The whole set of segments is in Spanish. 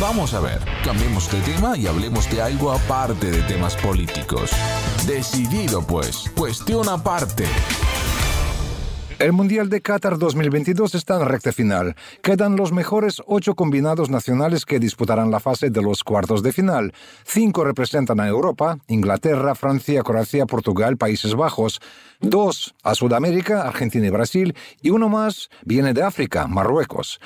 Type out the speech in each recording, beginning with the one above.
Vamos a ver, cambiemos de tema y hablemos de algo aparte de temas políticos. Decidido pues, cuestión aparte. El Mundial de Qatar 2022 está en recta final. Quedan los mejores ocho combinados nacionales que disputarán la fase de los cuartos de final. Cinco representan a Europa, Inglaterra, Francia, Croacia, Portugal, Países Bajos. Dos a Sudamérica, Argentina y Brasil. Y uno más viene de África, Marruecos.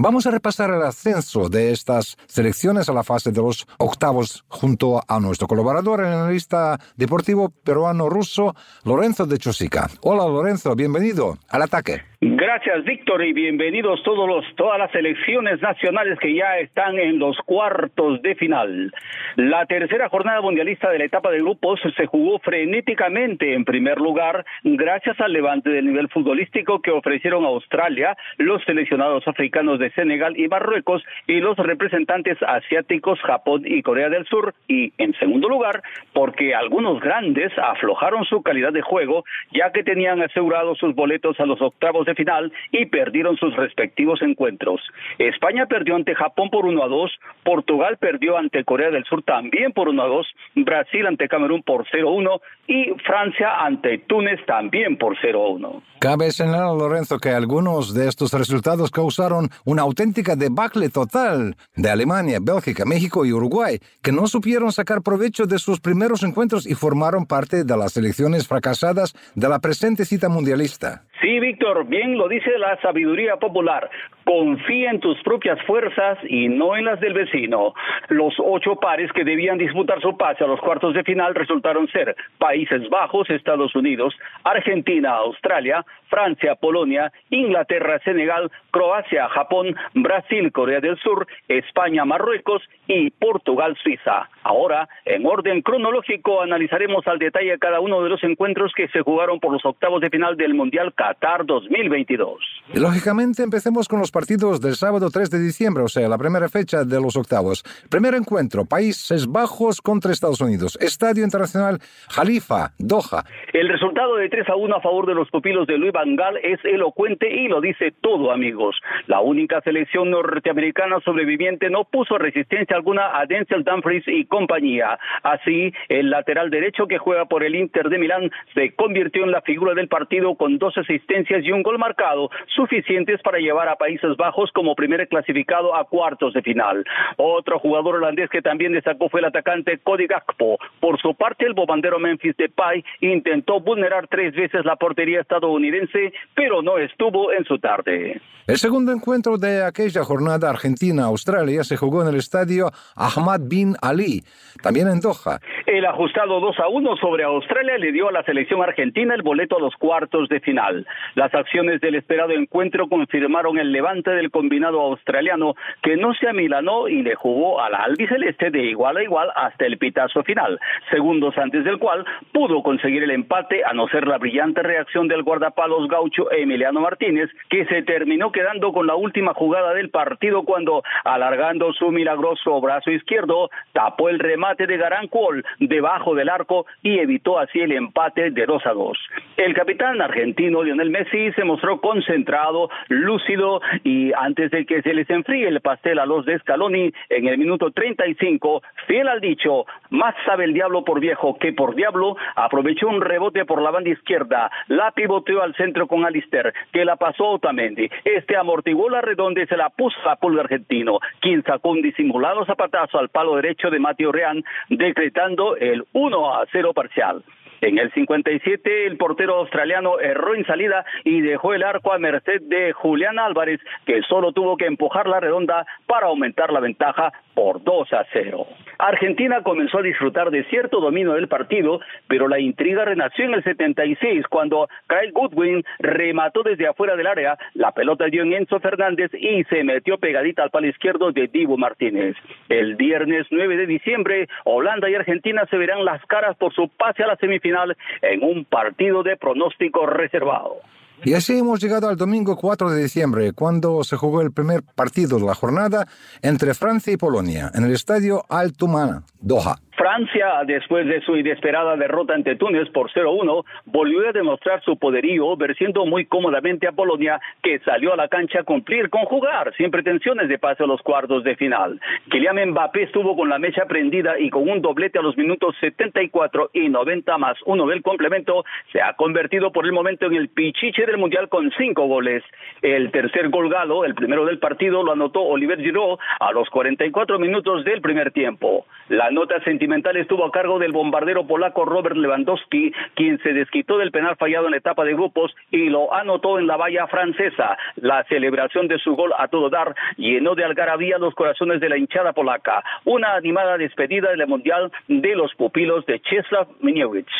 Vamos a repasar el ascenso de estas selecciones a la fase de los octavos junto a nuestro colaborador, el analista deportivo peruano-ruso Lorenzo de Chosica. Hola Lorenzo, bienvenido al ataque. Gracias, Víctor, y bienvenidos todos los, todas las selecciones nacionales que ya están en los cuartos de final. La tercera jornada mundialista de la etapa de grupos se jugó frenéticamente en primer lugar gracias al levante del nivel futbolístico que ofrecieron Australia, los seleccionados africanos de Senegal y Marruecos y los representantes asiáticos Japón y Corea del Sur y en segundo lugar porque algunos grandes aflojaron su calidad de juego ya que tenían asegurados sus boletos a los octavos final y perdieron sus respectivos encuentros. España perdió ante Japón por 1 a 2, Portugal perdió ante Corea del Sur también por 1 a 2, Brasil ante Camerún por 0 a 1 y Francia ante Túnez también por 0 a 1. Cabe señalar, Lorenzo, que algunos de estos resultados causaron una auténtica debacle total de Alemania, Bélgica, México y Uruguay, que no supieron sacar provecho de sus primeros encuentros y formaron parte de las elecciones fracasadas de la presente cita mundialista. Sí, Víctor, bien lo dice la sabiduría popular. Confía en tus propias fuerzas y no en las del vecino. Los ocho pares que debían disputar su pase a los cuartos de final resultaron ser Países Bajos, Estados Unidos, Argentina, Australia, Francia, Polonia, Inglaterra, Senegal, Croacia, Japón, Brasil, Corea del Sur, España, Marruecos y Portugal, Suiza. Ahora, en orden cronológico, analizaremos al detalle cada uno de los encuentros que se jugaron por los octavos de final del Mundial Qatar 2022. lógicamente, empecemos con los partidos del sábado 3 de diciembre, o sea, la primera fecha de los octavos. Primer encuentro, Países Bajos contra Estados Unidos. Estadio Internacional Jalifa, Doha. El resultado de 3 a 1 a favor de los pupilos de Luis Van Gaal es elocuente y lo dice todo, amigos. La única selección norteamericana sobreviviente no puso resistencia alguna a Denzel Dumfries y compañía. Así, el lateral derecho que juega por el Inter de Milán se convirtió en la figura del partido con dos asistencias y un gol marcado, suficientes para llevar a Países Bajos como primer clasificado a cuartos de final. Otro jugador holandés que también destacó fue el atacante Cody Gakpo. Por su parte, el bobandero Memphis Depay intentó vulnerar tres veces la portería estadounidense, pero no estuvo en su tarde. El segundo encuentro de aquella jornada Argentina-Australia se jugó en el estadio Ahmad bin Ali, también en Doha. El ajustado 2 a 1 sobre Australia le dio a la selección argentina el boleto a los cuartos de final. Las acciones del esperado encuentro confirmaron el levante del combinado australiano que no se amilanó y le jugó a la albiceleste de igual a igual hasta el pitazo final, segundos antes del cual pudo conseguir el empate a no ser la brillante reacción del guardapalos gaucho Emiliano Martínez, que se terminó quedando con la última jugada del partido cuando, alargando su milagroso brazo izquierdo, tapó el remate de Garancuol debajo del arco y evitó así el empate de 2 a 2. El capitán argentino Lionel Messi se mostró concentrado, lúcido y antes de que se les enfríe el pastel a los de Scaloni en el minuto 35, fiel al dicho, más sabe el diablo por viejo que por diablo, aprovechó un rebote por la banda izquierda, la pivoteó al centro con Alister, que la pasó a Otamendi. Este amortiguó la redonda y se la puso a pulga argentino, quien sacó un disimulado zapatazo al palo derecho de Mateo Reán, decretando el 1 a 0 parcial. En el 57, el portero australiano erró en salida y dejó el arco a merced de Julián Álvarez, que solo tuvo que empujar la redonda para aumentar la ventaja por 2 a 0. Argentina comenzó a disfrutar de cierto dominio del partido, pero la intriga renació en el 76 cuando Kyle Goodwin remató desde afuera del área, la pelota dio en Enzo Fernández y se metió pegadita al palo izquierdo de Divo Martínez. El viernes 9 de diciembre, Holanda y Argentina se verán las caras por su pase a la semifinal en un partido de pronóstico reservado. Y así hemos llegado al domingo 4 de diciembre, cuando se jugó el primer partido de la jornada entre Francia y Polonia en el estadio Altumana, Doha. Francia, después de su inesperada derrota ante Túnez por 0-1, volvió a demostrar su poderío, venciendo muy cómodamente a Polonia, que salió a la cancha a cumplir con jugar, sin pretensiones de paso a los cuartos de final. Kylian Mbappé estuvo con la mecha prendida y con un doblete a los minutos 74 y 90 más uno del complemento, se ha convertido por el momento en el pichiche del Mundial con cinco goles. El tercer gol galo, el primero del partido, lo anotó Oliver Giroud a los 44 minutos del primer tiempo. La nota sentimental estuvo a cargo del bombardero polaco Robert Lewandowski, quien se desquitó del penal fallado en la etapa de grupos y lo anotó en la valla francesa. La celebración de su gol a todo dar llenó de algarabía los corazones de la hinchada polaca. Una animada despedida del Mundial de los pupilos de Czeslaw Miniewicz.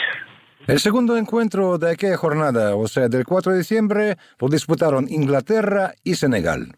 El segundo encuentro de aquella jornada, o sea, del 4 de diciembre, lo disputaron Inglaterra y Senegal.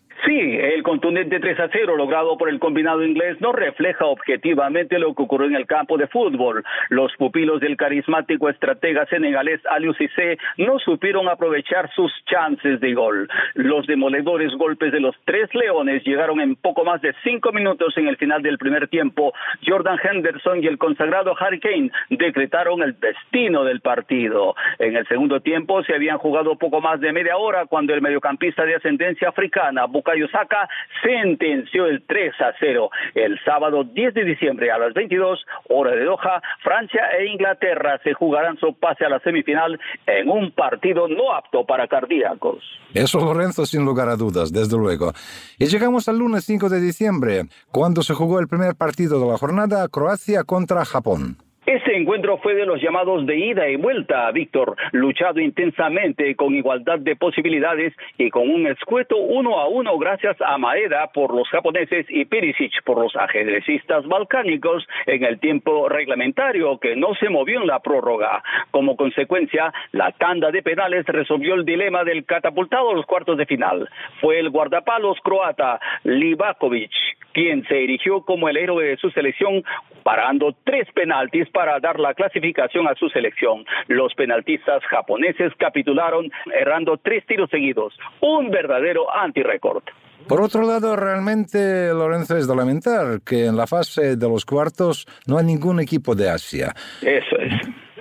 El contundente 3 a 0 logrado por el combinado inglés no refleja objetivamente lo que ocurrió en el campo de fútbol. Los pupilos del carismático estratega senegalés Aliou Cissé no supieron aprovechar sus chances de gol. Los demoledores golpes de los tres leones llegaron en poco más de cinco minutos en el final del primer tiempo. Jordan Henderson y el consagrado Harry Kane decretaron el destino del partido. En el segundo tiempo se habían jugado poco más de media hora cuando el mediocampista de ascendencia africana, Bukayo Saka, sentenció el 3 a 0. El sábado 10 de diciembre a las 22 hora de Doha, Francia e Inglaterra se jugarán su pase a la semifinal en un partido no apto para cardíacos. Eso, Lorenzo, sin lugar a dudas, desde luego. Y llegamos al lunes 5 de diciembre, cuando se jugó el primer partido de la jornada, Croacia contra Japón. Ese encuentro fue de los llamados de ida y vuelta, Víctor, luchado intensamente con igualdad de posibilidades y con un escueto uno a uno gracias a Maeda por los japoneses y Perisic por los ajedrecistas balcánicos en el tiempo reglamentario que no se movió en la prórroga. Como consecuencia, la tanda de penales resolvió el dilema del catapultado a los cuartos de final. Fue el guardapalos croata Livakovic quien se erigió como el héroe de su selección parando tres penaltis para dar la clasificación a su selección. Los penaltistas japoneses capitularon errando tres tiros seguidos, un verdadero antirécord. Por otro lado, realmente, Lorenzo, es de lamentar que en la fase de los cuartos no hay ningún equipo de Asia. Eso es.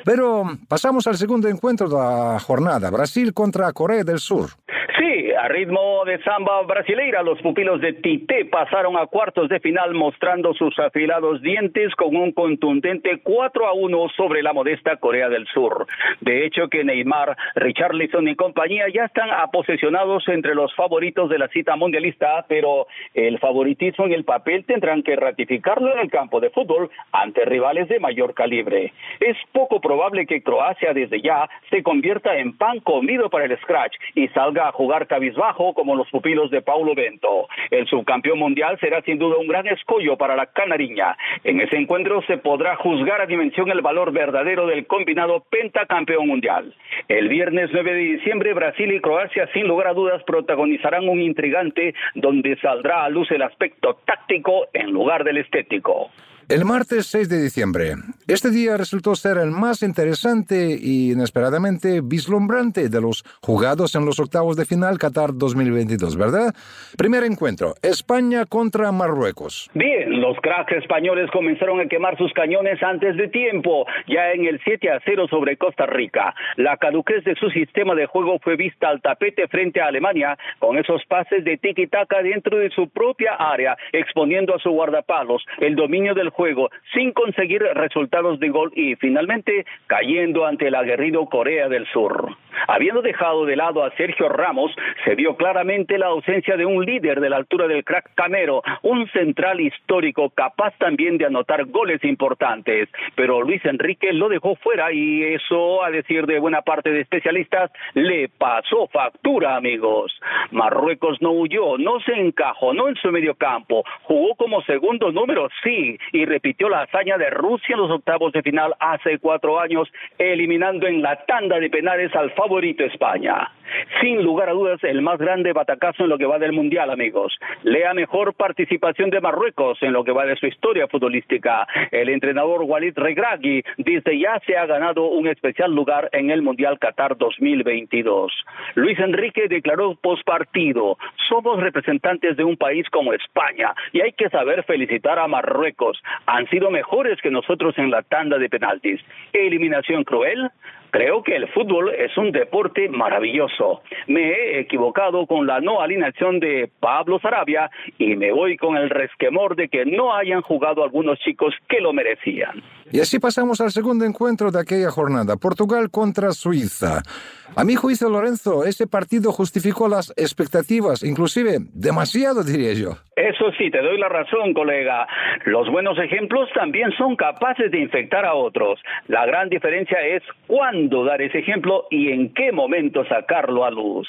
Pero pasamos al segundo encuentro de la jornada, Brasil contra Corea del Sur. A ritmo de samba brasileira, los pupilos de Tite pasaron a cuartos de final mostrando sus afilados dientes con un contundente 4 a 1 sobre la modesta Corea del Sur. De hecho, que Neymar, Richarlison y compañía ya están aposesionados entre los favoritos de la cita mundialista, pero el favoritismo en el papel tendrán que ratificarlo en el campo de fútbol ante rivales de mayor calibre. Es poco probable que Croacia desde ya se convierta en pan comido para el scratch y salga a jugar cabizbajo como los pupilos de Paulo Bento. El subcampeón mundial será sin duda un gran escollo para la canariña. En ese encuentro se podrá juzgar a dimensión el valor verdadero del combinado pentacampeón mundial. El viernes 9 de diciembre, Brasil y Croacia sin lugar a dudas protagonizarán un intrigante donde saldrá a luz el aspecto táctico en lugar del estético. El martes 6 de diciembre. Este día resultó ser el más interesante y inesperadamente vislumbrante de los jugados en los octavos de final Qatar 2022, ¿verdad? Primer encuentro, España contra Marruecos. Bien, los cracks españoles comenzaron a quemar sus cañones antes de tiempo, ya en el 7 a 0 sobre Costa Rica. La caduquez de su sistema de juego fue vista al tapete frente a Alemania con esos pases de tiki-taka dentro de su propia área, exponiendo a su guardapalos el dominio del juego sin conseguir resultados de gol y finalmente cayendo ante el aguerrido Corea del Sur. Habiendo dejado de lado a Sergio Ramos, se vio claramente la ausencia de un líder de la altura del crack Camero, un central histórico capaz también de anotar goles importantes. Pero Luis Enrique lo dejó fuera y eso, a decir de buena parte de especialistas, le pasó factura, amigos. Marruecos no huyó, no se encajonó en su medio campo, jugó como segundo número, sí, y repitió la hazaña de Rusia en los octavos de final hace cuatro años, eliminando en la tanda de penales al favorito España. Sin lugar a dudas, el más grande batacazo en lo que va del Mundial, amigos. Lea mejor participación de Marruecos en lo que va de su historia futbolística. El entrenador Walid Regragui dice ya se ha ganado un especial lugar en el Mundial Qatar 2022. Luis Enrique declaró postpartido, somos representantes de un país como España y hay que saber felicitar a Marruecos. Han sido mejores que nosotros en la tanda de penaltis. Eliminación cruel, Creo que el fútbol es un deporte maravilloso. Me he equivocado con la no alineación de Pablo Sarabia y me voy con el resquemor de que no hayan jugado algunos chicos que lo merecían. Y así pasamos al segundo encuentro de aquella jornada, Portugal contra Suiza. A mi juicio, Lorenzo, ese partido justificó las expectativas, inclusive demasiado, diría yo. Eso sí, te doy la razón, colega. Los buenos ejemplos también son capaces de infectar a otros. La gran diferencia es cuándo dar ese ejemplo y en qué momento sacarlo a luz.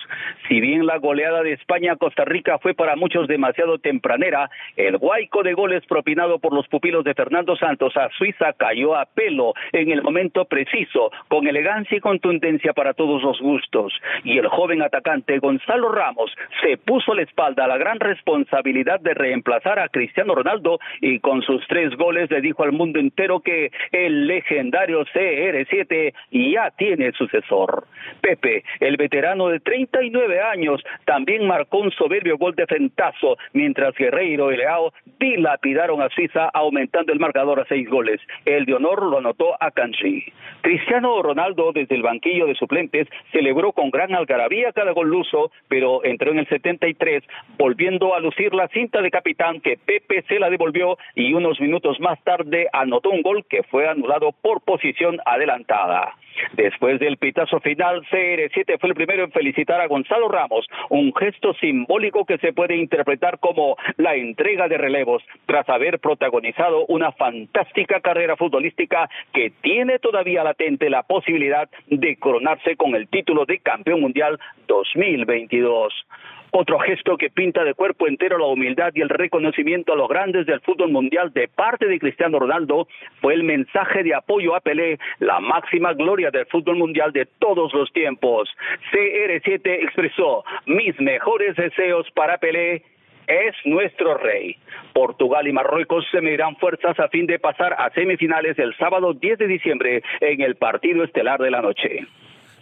Si bien la goleada de España a Costa Rica fue para muchos demasiado tempranera, el guaico de goles propinado por los pupilos de Fernando Santos a Suiza cayó a pelo en el momento preciso, con elegancia y contundencia para todos los gustos. Y el joven atacante Gonzalo Ramos se puso la espalda a la gran responsabilidad de reemplazar a Cristiano Ronaldo y con sus tres goles le dijo al mundo entero que el legendario CR7 tiene sucesor. Pepe, el veterano de 39 años, también marcó un soberbio gol de frentazo, mientras Guerreiro y Leao dilapidaron a Suiza aumentando el marcador a seis goles el de honor lo anotó a Kanji. Cristiano Ronaldo, desde el banquillo de suplentes, celebró con gran algarabía cada gol luso, pero entró en el 73, volviendo a lucir la cinta de capitán que Pepe se la devolvió y unos minutos más tarde anotó un gol que fue anulado por posición adelantada. Después del pitazo final, CR7 fue el primero en felicitar a Gonzalo Ramos, un gesto simbólico que se puede interpretar como la entrega de relevos tras haber protagonizado una fantástica carrera futbolística que tiene todavía latente la posibilidad de coronarse con el título de campeón mundial 2022. Otro gesto que pinta de cuerpo entero la humildad y el reconocimiento a los grandes del fútbol mundial de parte de Cristiano Ronaldo fue el mensaje de apoyo a Pelé, la máxima gloria del fútbol mundial de todos los tiempos. CR7 expresó mis mejores deseos para Pelé es nuestro rey. Portugal y Marruecos se medirán fuerzas a fin de pasar a semifinales el sábado 10 de diciembre en el partido estelar de la noche.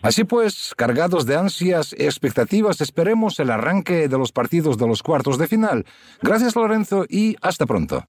Así pues, cargados de ansias y expectativas, esperemos el arranque de los partidos de los cuartos de final. Gracias Lorenzo y hasta pronto.